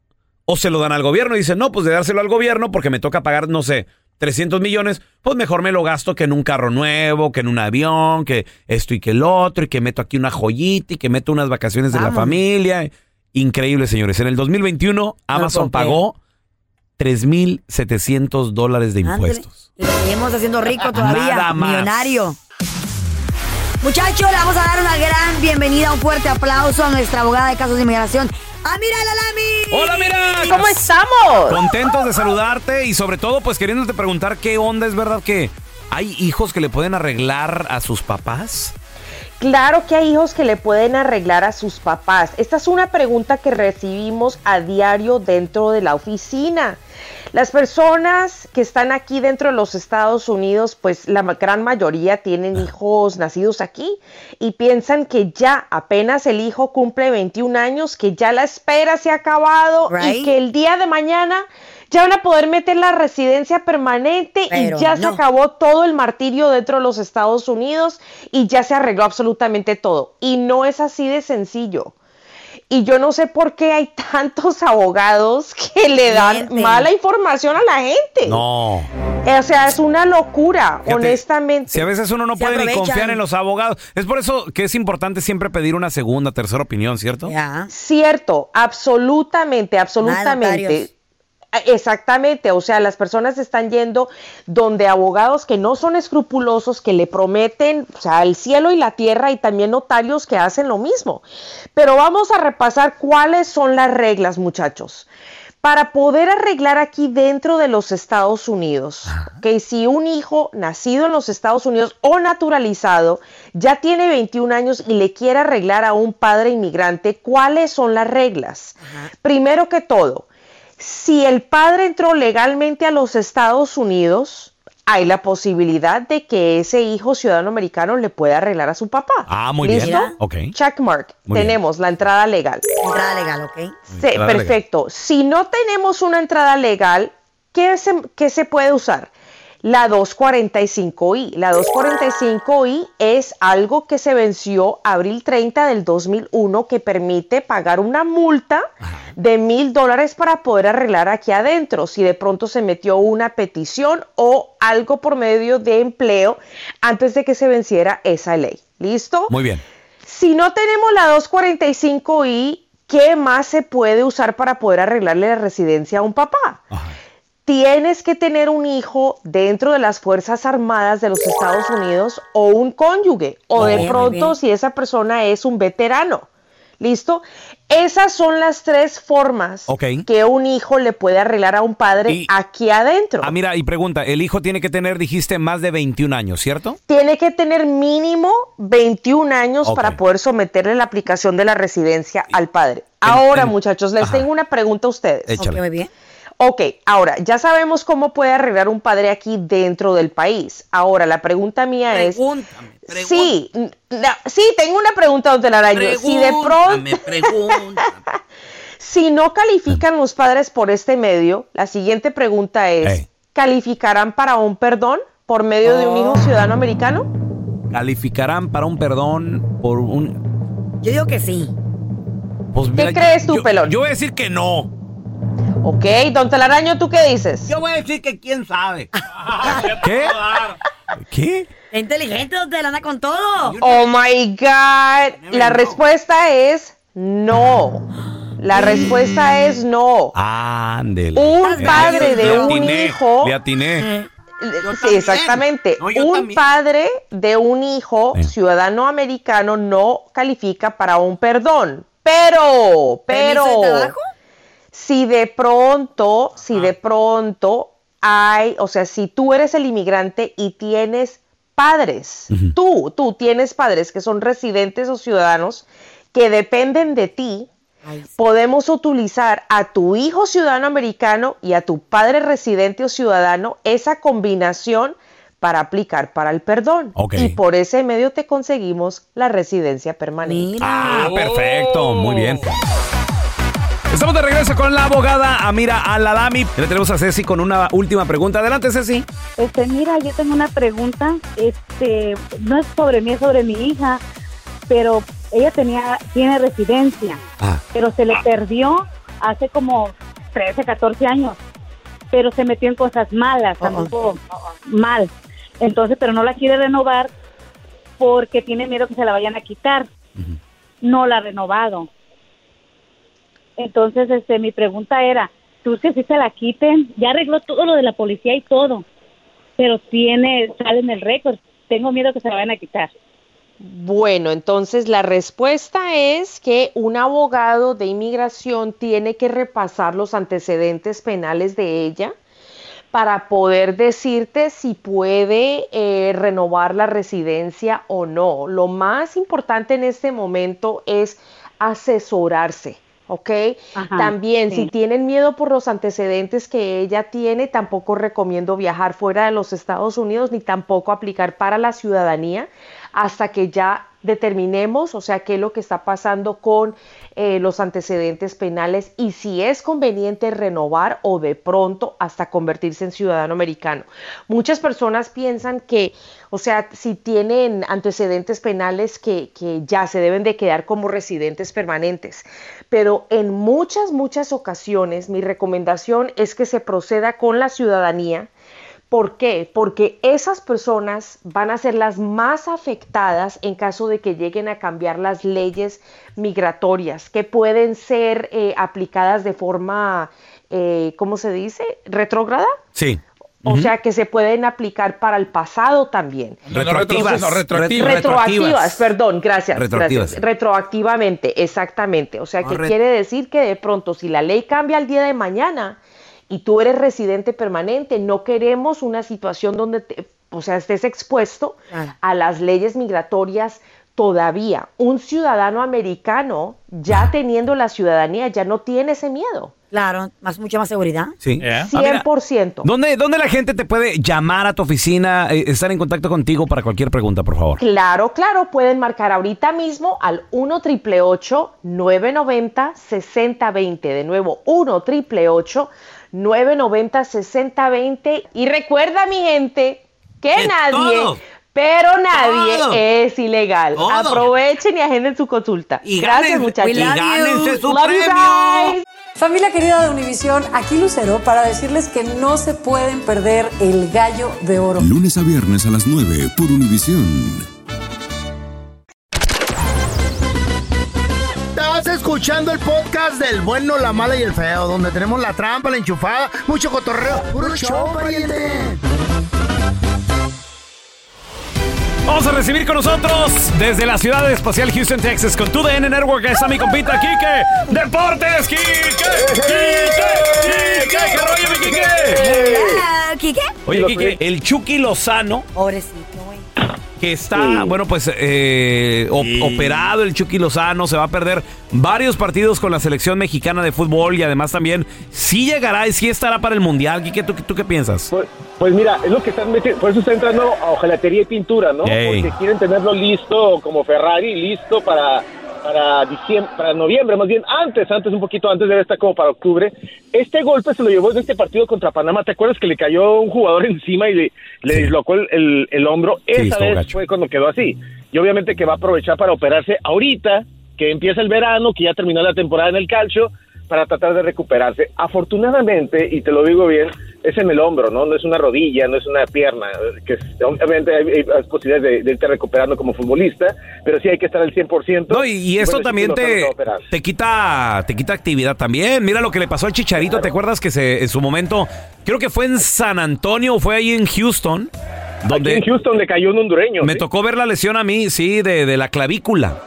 o se lo dan al gobierno y dicen, no, pues de dárselo al gobierno porque me toca pagar, no sé, 300 millones, pues mejor me lo gasto que en un carro nuevo, que en un avión, que esto y que el otro, y que meto aquí una joyita y que meto unas vacaciones de la familia. Increíble, señores. En el 2021, Amazon puedo pagó 3.700 dólares de impuestos. Y lo seguimos haciendo rico todavía. Nada más. Millonario. Muchachos, le vamos a dar una gran bienvenida, un fuerte aplauso a nuestra abogada de casos de inmigración, Amira Lalami. Hola, mira. ¿Cómo estamos? Contentos de saludarte y sobre todo, pues queriéndote preguntar qué onda, ¿es verdad que hay hijos que le pueden arreglar a sus papás? Claro que hay hijos que le pueden arreglar a sus papás. Esta es una pregunta que recibimos a diario dentro de la oficina. Las personas que están aquí dentro de los Estados Unidos, pues la gran mayoría tienen hijos nacidos aquí y piensan que ya apenas el hijo cumple 21 años, que ya la espera se ha acabado y que el día de mañana ya van a poder meter la residencia permanente Pero y ya se acabó todo el martirio dentro de los Estados Unidos y ya se arregló absolutamente todo. Y no es así de sencillo. Y yo no sé por qué hay tantos abogados que le dan Mienten. mala información a la gente. No. O sea, es una locura, Fíjate, honestamente. Si a veces uno no Se puede ni confiar en los abogados. Es por eso que es importante siempre pedir una segunda, tercera opinión, ¿cierto? Cierto, absolutamente, absolutamente. Exactamente, o sea, las personas están yendo donde abogados que no son escrupulosos, que le prometen, o sea, el cielo y la tierra y también notarios que hacen lo mismo. Pero vamos a repasar cuáles son las reglas, muchachos. Para poder arreglar aquí dentro de los Estados Unidos, que si un hijo nacido en los Estados Unidos o naturalizado ya tiene 21 años y le quiere arreglar a un padre inmigrante, ¿cuáles son las reglas? Primero que todo, si el padre entró legalmente a los Estados Unidos, hay la posibilidad de que ese hijo ciudadano americano le pueda arreglar a su papá. Ah, muy ¿Listo? bien. Ok. Checkmark. Muy bien. tenemos la entrada legal. Entrada legal, ¿ok? Sí, Entrada perfecto. Si no tenemos una entrada legal, ¿qué se, qué se puede usar? La 245i. La 245i es algo que se venció abril 30 del 2001 que permite pagar una multa de mil dólares para poder arreglar aquí adentro si de pronto se metió una petición o algo por medio de empleo antes de que se venciera esa ley. ¿Listo? Muy bien. Si no tenemos la 245i, ¿qué más se puede usar para poder arreglarle la residencia a un papá? Tienes que tener un hijo dentro de las Fuerzas Armadas de los Estados Unidos o un cónyuge, o de muy pronto si esa persona es un veterano. ¿Listo? Esas son las tres formas que un hijo le puede arreglar a un padre Y- aquí adentro. Ah, mira, y pregunta, el hijo tiene que tener, dijiste, más de 21 años, ¿cierto? Tiene que tener mínimo 21 años para poder someterle la aplicación de la residencia al padre. Ahora, muchachos, les Ajá. tengo una pregunta a ustedes. Échale. Ok, muy bien. Ok, ahora, ya sabemos cómo puede arreglar un padre aquí dentro del país. Ahora, la pregunta mía es... Sí, n- no, sí, tengo una pregunta, don Telaraño. Si de pronto... Si no califican los padres por este medio, la siguiente pregunta es. ¿calificarán para un perdón por medio de un hijo ciudadano americano? ¿Calificarán para un perdón por un...? Yo digo que sí. Pues, ¿Qué crees tú, yo- pelón? Yo voy a decir que no. Ok, don Telaraño, ¿tú qué dices? Yo voy a decir que quién sabe. ¿Qué? ¿Qué? Es inteligente, don Tela, anda con todo. Oh my God. La respuesta es no. La respuesta es no. Ándele. Un Eh, padre le de un atiné, hijo. Le atiné. Sí, exactamente. No, yo un también. padre de un hijo Eh. ciudadano americano no califica para un perdón. Pero, pero, ¿Permiso de trabajo? Si de pronto, si de pronto hay, o sea, si tú eres el inmigrante y tienes padres, tú, tú tienes padres que son residentes o ciudadanos que dependen de ti, podemos utilizar a tu hijo ciudadano americano y a tu padre residente o ciudadano esa combinación para aplicar para el perdón. Y por ese medio te conseguimos la residencia permanente. Ah, perfecto. Muy bien. Estamos de regreso con la abogada Amira Aladami. Le tenemos a Ceci con una última pregunta. Adelante, Ceci. Este, mira, yo tengo una pregunta. Este, no es sobre mí, es sobre mi hija, pero ella tenía, tiene residencia, Ah. pero se le perdió hace como 13, 14 años, pero se metió en cosas malas, anduvo mal. Entonces, pero no la quiere renovar porque tiene miedo que se la vayan a quitar. No la ha renovado. Entonces, este, mi pregunta era, ¿tú que si se la quiten? Ya arregló todo lo de la policía y todo, pero tiene, sale en el récord. Tengo miedo que se la vayan a quitar. Bueno, entonces la respuesta es que un abogado de inmigración tiene que repasar los antecedentes penales de ella para poder decirte si puede eh, renovar la residencia o no. Lo más importante en este momento es asesorarse. ¿Ok? Ajá, También, sí. si tienen miedo por los antecedentes que ella tiene, tampoco recomiendo viajar fuera de los Estados Unidos ni tampoco aplicar para la ciudadanía hasta que ya determinemos, o sea, qué es lo que está pasando con eh, los antecedentes penales y si es conveniente renovar o de pronto hasta convertirse en ciudadano americano. Muchas personas piensan que, o sea, si tienen antecedentes penales que, que ya se deben de quedar como residentes permanentes, pero en muchas, muchas ocasiones mi recomendación es que se proceda con la ciudadanía ¿Por qué? Porque esas personas van a ser las más afectadas en caso de que lleguen a cambiar las leyes migratorias, que pueden ser eh, aplicadas de forma, eh, ¿cómo se dice? ¿Retrógrada? Sí. O sea que se pueden aplicar para el pasado también. Retroactivas, no, retroactivas. Retroactivas, perdón, gracias. Retroactivas. gracias. Retroactivamente, exactamente. O sea que quiere decir que de pronto si la ley cambia el día de mañana y tú eres residente permanente, no queremos una situación donde te- o sea, estés expuesto a las leyes migratorias todavía. Un ciudadano americano, ya teniendo la ciudadanía, ya no tiene ese miedo. Claro, más, mucha más seguridad. Sí. 100%. ¿Dónde, ¿Dónde la gente te puede llamar a tu oficina, eh, estar en contacto contigo para cualquier pregunta, por favor? Claro, claro, pueden marcar ahorita mismo al 1 888 990 6020 De nuevo, 1 888 990 6020 Y recuerda, mi gente, que, nadie, pero nadie es ilegal. Aprovechen y agenden su consulta. Y Gracias, ganen- muchachos. y gánense su Love premio. Familia querida de Univisión, aquí Lucero para decirles que no se pueden perder el gallo de oro. Lunes a viernes a las 9 por Univisión. Estás escuchando el podcast del bueno, la mala y el feo, donde tenemos la trampa, la enchufada, mucho cotorreo. ¡Puro show, pariente! Vamos a recibir con nosotros desde la ciudad espacial Houston, Texas, con tu DN Network, está mi compita Kike. ¡Deportes, Kike! ¡Kike! ¡Kike! ¿Qué rollo, mi Kike? Ah, ¿Quique? Oye, Kike, el Chucky Lozano, Pobrecito, güey. Que está, bueno, pues eh, op- operado el Chucky Lozano, se va a perder varios partidos con la selección mexicana de fútbol y además también sí llegará y sí estará para el Mundial. Kike, ¿tú, tú qué piensas? Pues mira, es lo que están metiendo, por eso está entrando a hojalatería y pintura, ¿no? Porque quieren tenerlo listo como Ferrari, listo para para diciembre, para noviembre, más bien antes, antes un poquito antes debe estar como para octubre. Este golpe se lo llevó en este partido contra Panamá. ¿Te acuerdas que le cayó un jugador encima y le, le dislocó el, el- el hombro? Sí, Esa vez gacho. fue cuando quedó así. Y obviamente que va a aprovechar para operarse ahorita, que empieza el verano, que ya terminó la temporada en el calcio, para tratar de recuperarse. Afortunadamente, y te lo digo bien, es en el hombro, ¿no? No es una rodilla, no es una pierna, que es- obviamente hay, hay posibilidades de, de irte recuperando como futbolista, pero sí hay que estar al 100%. No, y, y esto Bueno, sí, también te, te quita te quita actividad también. Mira lo que le pasó al Chicharito, ¿te acuerdas que se, en su momento, creo que fue en San Antonio o fue ahí en Houston? Donde en Houston le cayó un hondureño. Me ¿sí? tocó ver la lesión a mí, sí, de, de la clavícula.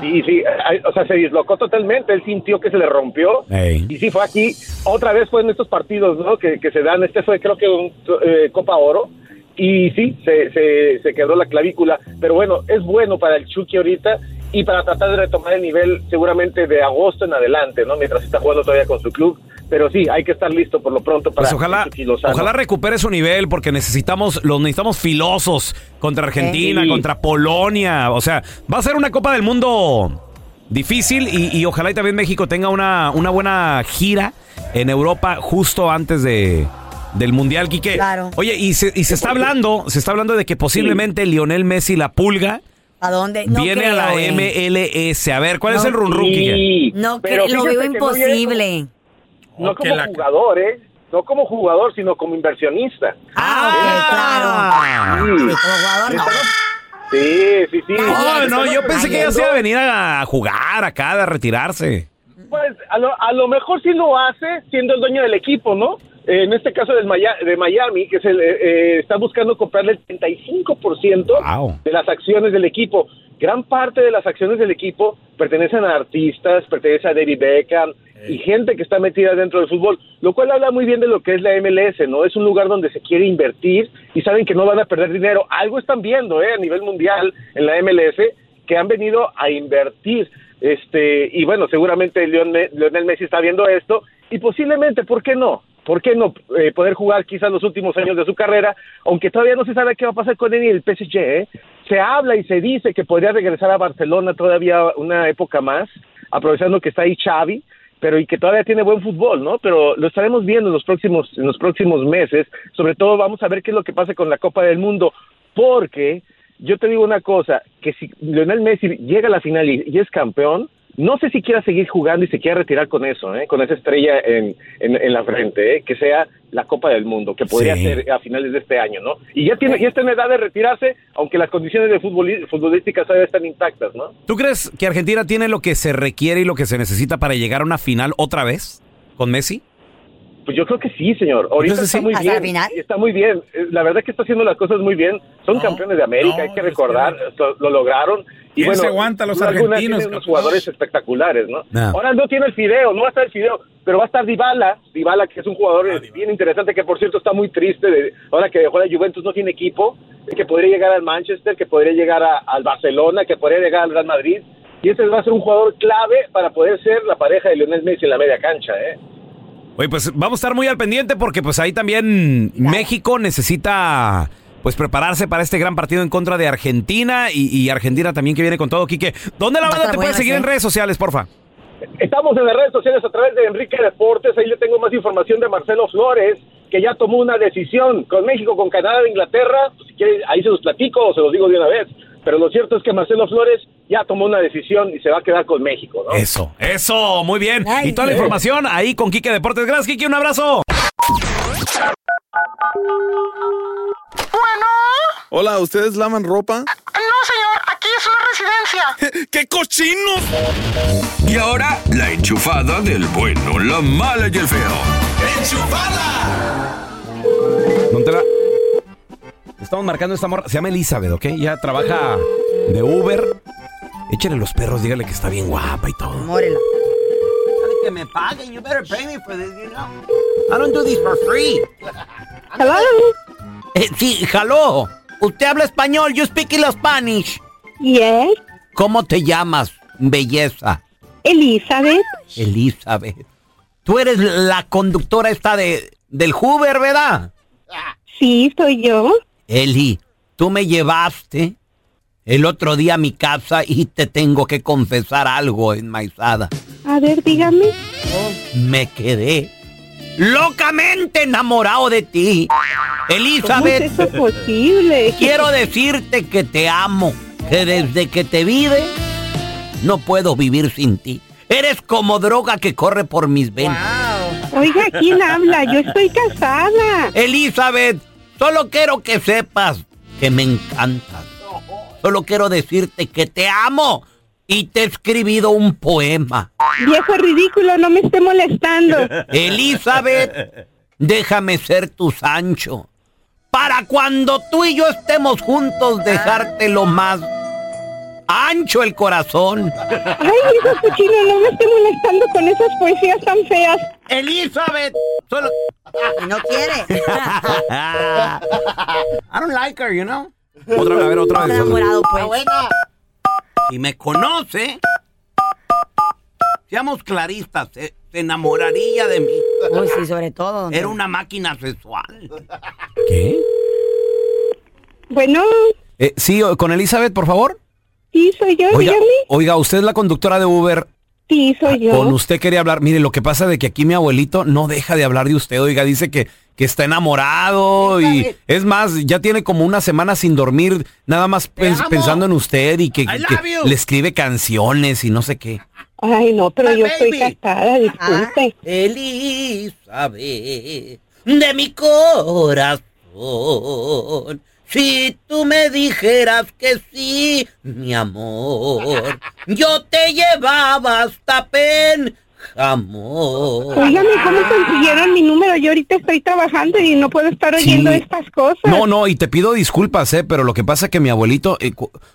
Sí, sí, o sea, se dislocó totalmente, él sintió que se le rompió. Y sí, fue aquí, otra vez fue en estos partidos, ¿no? Que, que se dan, este fue creo que un eh, Copa Oro. Y sí, se, se, se quebró la clavícula. Pero bueno, es bueno para el Chucky ahorita y para tratar de retomar el nivel seguramente de agosto en adelante, ¿no? Mientras está jugando todavía con su club. Pero sí, hay que estar listo por lo pronto para Pues ojalá, ojalá recupere su nivel porque necesitamos, los necesitamos filosos contra Argentina, Sí. contra Polonia. O sea, va a ser una Copa del Mundo difícil y, y ojalá y también México tenga una, una buena gira en Europa justo antes de del Mundial, Quique. Claro. Oye, y se, y se está hablando, se está hablando de que posiblemente Lionel Messi, la pulga, ¿A dónde? No viene creo, a la güey. MLS. A ver, ¿cuál es el run run? No, Pero que lo veo que no viene imposible. No como la- jugador, ¿eh? No como jugador, sino como inversionista. Ah, ok, claro. Sí. Sí, como jugador no. Sí, sí, sí. No, no, yo pensé que ya se iba a venir. venir a jugar acá, a retirarse. Pues a lo, a lo mejor sí lo hace siendo el dueño del equipo, ¿no? Eh, en este caso del Maya- de Miami, que es el, eh, eh, está buscando comprarle el 35% de las acciones del equipo. Gran parte de las acciones del equipo pertenecen a artistas, pertenecen a David Beckham y gente que está metida dentro del fútbol, lo cual habla muy bien de lo que es la MLS, ¿no? Es un lugar donde se quiere invertir y saben que no van a perder dinero. Algo están viendo, ¿eh? A nivel mundial en la MLS que han venido a invertir. Este, y bueno, seguramente Lionel Messi está viendo esto y posiblemente, ¿por qué no? ¿Por qué no eh, poder jugar quizás los últimos años de su carrera? Aunque todavía no se sabe qué va a pasar con él y el PSG. ¿eh? Se habla y se dice que podría regresar a Barcelona todavía una época más, aprovechando que está ahí Xavi, pero y que todavía tiene buen fútbol, ¿no? Pero lo estaremos viendo en los próximos en los próximos meses. Sobre todo vamos a ver qué es lo que pasa con la Copa del Mundo, porque yo te digo una cosa, que si Lionel Messi llega a la final y, y es campeón, no sé si quiera seguir jugando y se quiera retirar con eso, ¿eh? con esa estrella en, en, en la frente, ¿eh? que sea la Copa del Mundo, que podría Sí. ser a finales de este año, ¿no? Y ya tiene, ya está en edad de retirarse, aunque las condiciones de futbolísticas todavía están intactas, ¿no? ¿Tú crees que Argentina tiene lo que se requiere y lo que se necesita para llegar a una final otra vez con Messi? Pues yo creo que sí, señor. Ahorita Entonces, está sí. muy ¿Hasta bien. el final? Está muy bien. La verdad que está haciendo las cosas muy bien. Son campeones de América, hay que recordar, lo, lo lograron. Y ¿Quién bueno, se aguanta a los argentinos, tienen unos jugadores espectaculares, ¿no? No. Ahora no tiene el Fideo, no va a estar el Fideo, pero va a estar Dybala, Dybala que es un jugador eh, bien interesante que por cierto está muy triste de, ahora que dejó la Juventus no tiene equipo, que podría llegar al Manchester, que podría llegar a- al Barcelona, que podría llegar al Real Madrid y este va a ser un jugador clave para poder ser la pareja de Lionel Messi en la media cancha, ¿eh? Oye, pues vamos a estar muy al pendiente porque pues ahí también México necesita pues prepararse para este gran partido en contra de Argentina y, y Argentina también que viene con todo, Quique. ¿Dónde la banda te puede seguir en redes sociales, porfa? Estamos en las redes sociales a través de Enrique Deportes. Ahí le tengo más información de Marcelo Flores, que ya tomó una decisión con México, con Canadá, Inglaterra. Pues, si quiere, ahí se los platico o se los digo de una vez. Pero lo cierto es que Marcelo Flores ya tomó una decisión y se va a quedar con México, ¿no? Eso, eso, muy bien. y toda la sí. información ahí con Quique Deportes. Gracias, Quique, un abrazo. Hola, ¿ustedes lavan ropa? No, señor, aquí es una residencia. ¡Qué cochinos! Y ahora, la enchufada del bueno, la mala y el feo. Don Tela, Estamos marcando esta morra. Se llama Elizabeth, ¿ok? Ya trabaja de Uber. Échale los perros, dígale que está bien guapa y todo. Mórela. Que me paguen. You better pay me for this, you know. I don't do this for free. Hello. Eh, sí, hello. ¿Usted habla español? You speak in Spanish. Yes. ¿Cómo te llamas, belleza? Elizabeth. Elizabeth. Tú eres la conductora esta de del Hoover, ¿verdad? Sí, soy yo. Eli, tú me llevaste el otro día a mi casa y te tengo que confesar algo, enmaizada. A ver, dígame. Me quedé locamente enamorado de ti. Elizabeth. ¿Cómo es eso posible? Quiero decirte que te amo, que desde que te vi, de, no puedo vivir sin ti. Eres como droga que corre por mis venas. Oiga, ¿quién habla? Yo estoy casada. Elizabeth, solo quiero que sepas que me encantas. Solo quiero decirte que te amo y te he escribido un poema. Viejo ridículo, no me esté molestando. Elizabeth, déjame ser tu Sancho. Para cuando tú y yo estemos juntos, dejarte lo más ancho el corazón. Ay, viejo cochino, no me esté molestando con esas poesías tan feas. Elizabeth, solo... No quiere. I don't like her, you know. Otra vez, a ver, otra vez. enamorado, pues. Si me conoce, seamos claristas, se, se enamoraría de mí. Uy, sí, sobre todo. don Era una máquina sexual. ¿Qué? Bueno, Eh, sí, con Elizabeth, por favor. Sí, soy yo, Oiga, dígame. oiga, usted es la conductora de Uber. Sí, soy yo. Con usted quería hablar. Mire, lo que pasa de que aquí mi abuelito no deja de hablar de usted. Oiga, dice que, que está enamorado y es más, ya tiene como una semana sin dormir, nada más pens- amo. pensando en usted y que, le escribe canciones y no sé qué. Ay, no, pero My yo estoy casada, disculpe. Elizabeth, de mi corazón. Si tú me dijeras que sí, mi amor, yo te llevaba hasta Penjamor. Óigame, ¿cómo consiguieron mi número? Yo ahorita estoy trabajando y no puedo estar oyendo Sí. estas cosas. No, no, y te pido disculpas, eh, pero lo que pasa es que mi abuelito, eh,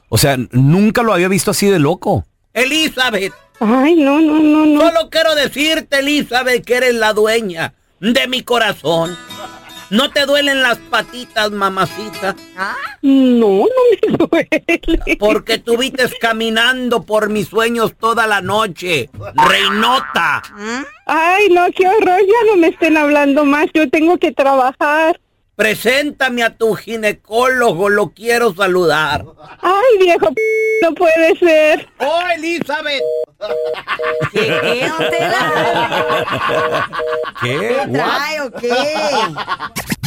o sea, nunca lo había visto así de loco. Elizabeth. Ay, no, no, no, no. Solo quiero decirte, Elizabeth, que eres la dueña de mi corazón. ¿No te duelen las patitas, mamacita? No, no me duele. Porque estuviste caminando por mis sueños toda la noche. Reinota. Ay, no, qué horror, ya no me estén hablando más, yo tengo que trabajar. Preséntame a tu ginecólogo, lo quiero saludar. Ay, viejo, p- no puede ser. ¡Oh, Elizabeth! ¿Qué, qué? ¿Qué? ¿Qué trae o qué?